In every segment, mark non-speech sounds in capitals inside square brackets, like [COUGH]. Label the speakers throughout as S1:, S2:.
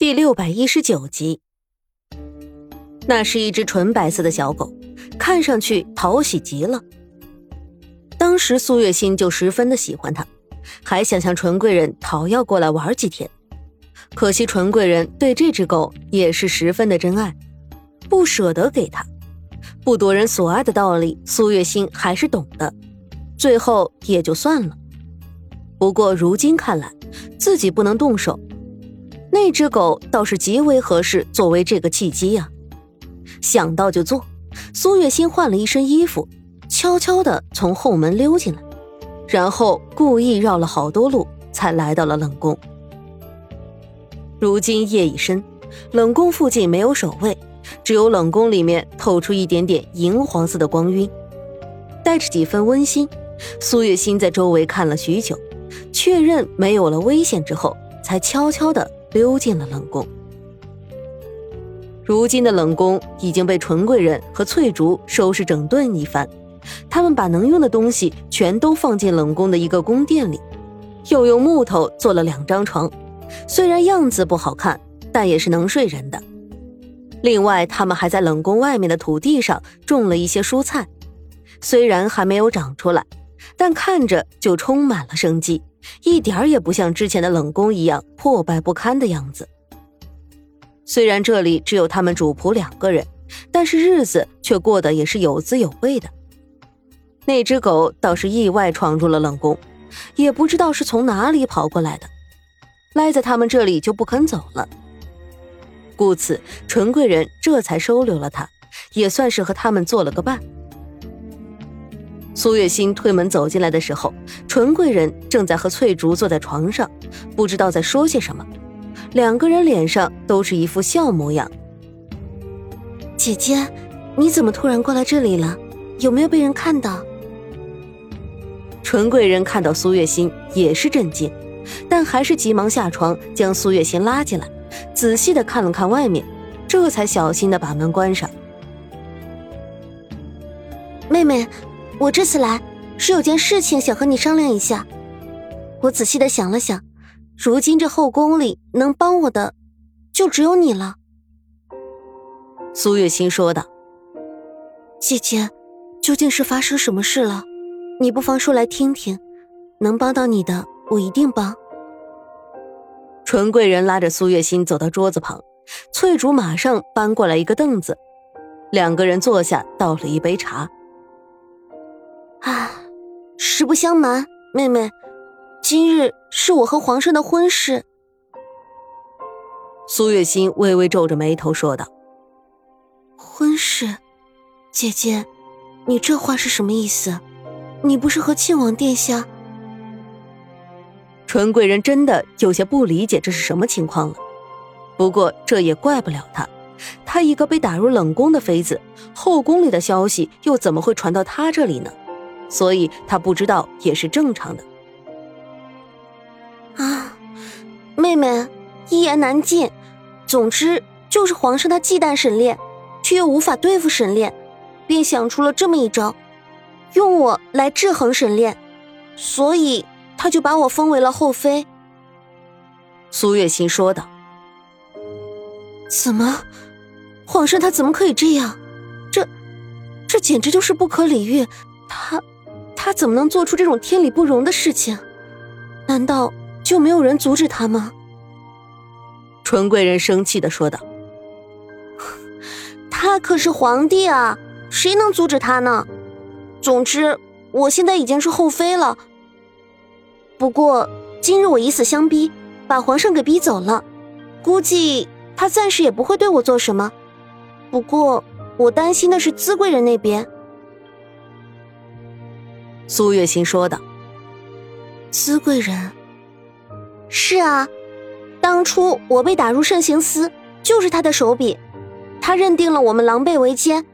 S1: 第六百一十九集，那是一只纯白色的小狗，看上去讨喜极了。当时苏月心就十分的喜欢它，还想向纯贵人讨要过来玩几天。可惜纯贵人对这只狗也是十分的珍爱，不舍得给它。不夺人所爱的道理，苏月心还是懂的，最后也就算了。不过如今看来，自己不能动手。那只狗倒是极为合适作为这个契机呀，想到就做。苏月心换了一身衣服，悄悄地从后门溜进来，然后故意绕了好多路，才来到了冷宫。如今夜已深，冷宫附近没有守卫，只有冷宫里面透出一点点银黄色的光晕，带着几分温馨。苏月心在周围看了许久，确认没有了危险之后，才悄悄地。溜进了冷宫。如今的冷宫已经被纯贵人和翠竹收拾整顿一番，他们把能用的东西全都放进冷宫的一个宫殿里，又用木头做了两张床，虽然样子不好看，但也是能睡人的。另外，他们还在冷宫外面的土地上种了一些蔬菜，虽然还没有长出来，但看着就充满了生机。一点儿也不像之前的冷宫一样破败不堪的样子。虽然这里只有他们主仆两个人，但是日子却过得也是有滋有味的。那只狗倒是意外闯入了冷宫，也不知道是从哪里跑过来的，赖在他们这里就不肯走了。故此，纯贵人这才收留了他，也算是和他们做了个伴。苏月心推门走进来的时候，纯贵人正在和翠竹坐在床上，不知道在说些什么。两个人脸上都是一副笑模样。
S2: 姐姐，你怎么突然过来这里了？有没有被人看到？
S1: 纯贵人看到苏月心也是震惊，但还是急忙下床将苏月心拉进来，仔细的看了看外面，这才小心的把门关上。
S2: 妹妹。我这次来是有件事情想和你商量一下。我仔细的想了想，如今这后宫里能帮我的，就只有你了。
S1: 苏月心说道：“
S2: 姐姐，究竟是发生什么事了？你不妨说来听听，能帮到你的，我一定帮。”
S1: 纯贵人拉着苏月心走到桌子旁，翠竹马上搬过来一个凳子，两个人坐下，倒了一杯茶。
S2: 啊，实不相瞒，妹妹，今日是我和皇上的婚事。
S1: 苏月心微微皱着眉头说道：“
S2: 婚事，姐姐，你这话是什么意思？你不是和庆王殿下？”
S1: 纯贵人真的有些不理解这是什么情况了。不过这也怪不了他，他一个被打入冷宫的妃子，后宫里的消息又怎么会传到他这里呢？所以他不知道也是正常的。
S2: 啊，妹妹，一言难尽。总之就是皇上他忌惮沈炼，却又无法对付沈炼，便想出了这么一招，用我来制衡沈炼，所以他就把我封为了后妃。
S1: 苏月心说道：“
S2: 怎么，皇上他怎么可以这样？这，这简直就是不可理喻。他。”他怎么能做出这种天理不容的事情？难道就没有人阻止他吗？
S1: 纯贵人生气的说道：“ [LAUGHS]
S2: 他可是皇帝啊，谁能阻止他呢？总之，我现在已经是后妃了。不过今日我以死相逼，把皇上给逼走了，估计他暂时也不会对我做什么。不过我担心的是资贵人那边。”
S1: 苏月心说道：“
S2: 司贵人，是啊，当初我被打入慎刑司，就是他的手笔。他认定了我们狼狈为奸，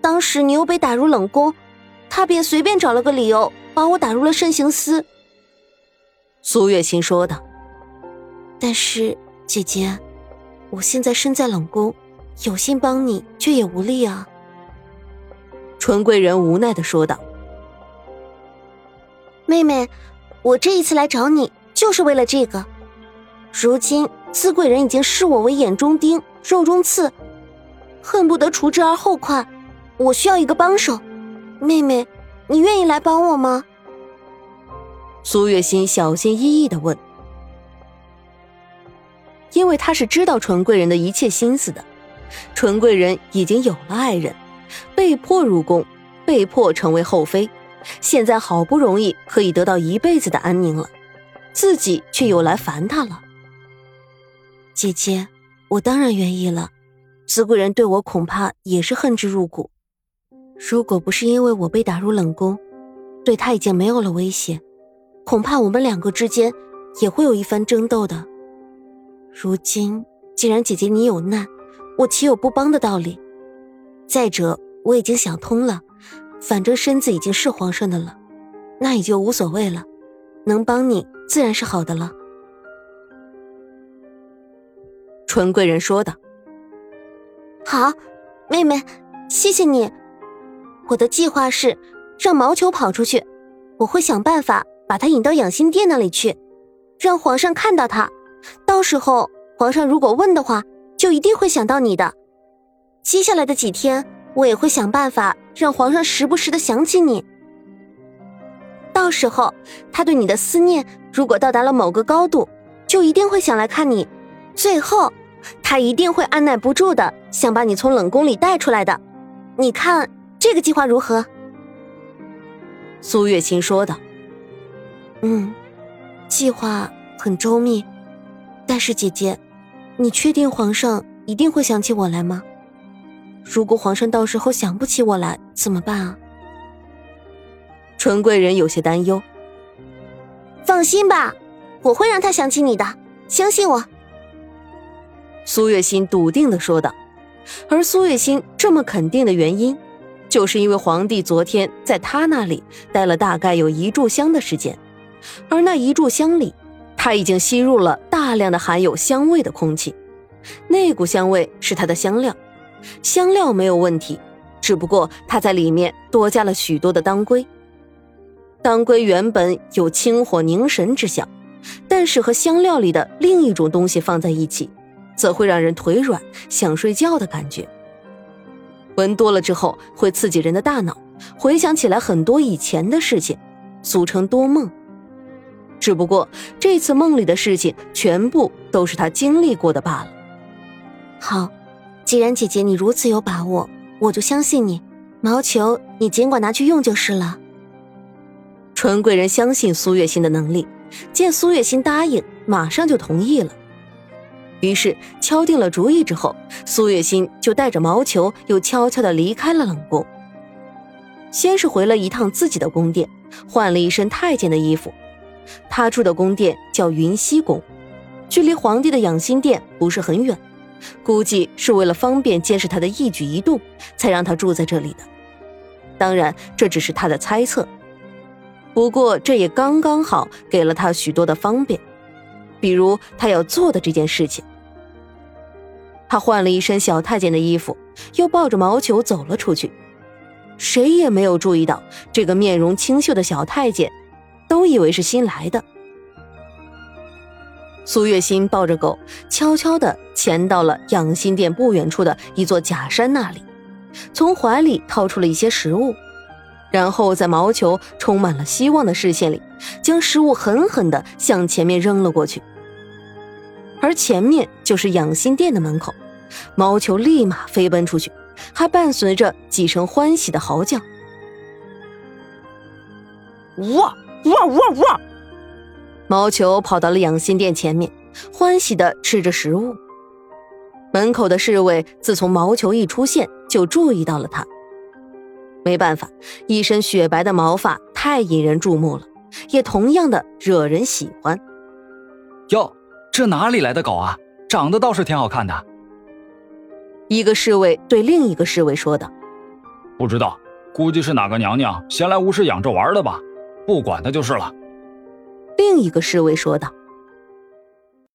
S2: 当时你又被打入冷宫，他便随便找了个理由把我打入了慎刑司。”
S1: 苏月心说道：“
S2: 但是姐姐，我现在身在冷宫，有心帮你，却也无力啊。”
S1: 纯贵人无奈的说道。
S2: 妹妹，我这一次来找你就是为了这个。如今资贵人已经视我为眼中钉、肉中刺，恨不得除之而后快。我需要一个帮手，妹妹，你愿意来帮我吗？
S1: 苏月心小心翼翼的问，因为他是知道纯贵人的一切心思的。纯贵人已经有了爱人，被迫入宫，被迫成为后妃，现在好不容易可以得到一辈子的安宁了，自己却又来烦他了。
S2: 姐姐，我当然愿意了。资贵人对我恐怕也是恨之入骨。如果不是因为我被打入冷宫，对他已经没有了威胁，恐怕我们两个之间也会有一番争斗的。如今既然姐姐你有难，我岂有不帮的道理？再者，我已经想通了，反正身子已经是皇上的了，那也就无所谓了。能帮你自然是好的了。
S1: 纯贵人说道：“
S2: 好，妹妹，谢谢你。我的计划是让毛球跑出去，我会想办法把他引到养心殿那里去，让皇上看到他。到时候皇上如果问的话。”就一定会想到你的。接下来的几天，我也会想办法让皇上时不时的想起你。到时候，他对你的思念如果到达了某个高度，就一定会想来看你。最后，他一定会按耐不住的想把你从冷宫里带出来的。你看这个计划如何？
S1: 苏月清说道：“
S2: 嗯，计划很周密，但是姐姐。”你确定皇上一定会想起我来吗？如果皇上到时候想不起我来怎么办啊？
S1: 纯贵人有些担忧。
S2: 放心吧，我会让他想起你的，相信我。
S1: 苏月心笃定的说道。而苏月心这么肯定的原因，就是因为皇帝昨天在他那里待了大概有一炷香的时间，而那一炷香里。他已经吸入了大量的含有香味的空气，那股香味是他的香料，香料没有问题，只不过他在里面多加了许多的当归。当归原本有清火凝神之效，但是和香料里的另一种东西放在一起，则会让人腿软、想睡觉的感觉。闻多了之后，会刺激人的大脑，回想起来很多以前的事情，俗称多梦。只不过这次梦里的事情全部都是他经历过的罢了。
S2: 好，既然姐姐你如此有把握，我就相信你。毛球，你尽管拿去用就是了。
S1: 纯贵人相信苏月心的能力，见苏月心答应，马上就同意了。于是敲定了主意之后，苏月心就带着毛球又悄悄的离开了冷宫。先是回了一趟自己的宫殿，换了一身太监的衣服。他住的宫殿叫云溪宫，距离皇帝的养心殿不是很远，估计是为了方便监视他的一举一动，才让他住在这里的。当然，这只是他的猜测。不过，这也刚刚好给了他许多的方便，比如他要做的这件事情。他换了一身小太监的衣服，又抱着毛球走了出去。谁也没有注意到这个面容清秀的小太监。都以为是新来的。苏月心抱着狗，悄悄地潜到了养心殿不远处的一座假山那里，从怀里掏出了一些食物，然后在毛球充满了希望的视线里，将食物狠狠地向前面扔了过去。而前面就是养心殿的门口，毛球立马飞奔出去，还伴随着几声欢喜的嚎叫。
S3: 哇！哇哇哇！
S1: 毛球跑到了养心殿前面，欢喜的吃着食物。门口的侍卫自从毛球一出现，就注意到了他。没办法，一身雪白的毛发太引人注目了，也同样的惹人喜欢。
S3: 哟，这哪里来的狗啊？长得倒是挺好看的。
S1: 一个侍卫对另一个侍卫说道：“
S3: 不知道，估计是哪个娘娘闲来无事养着玩的吧。”不管它就是了。
S1: 另一个侍卫说道。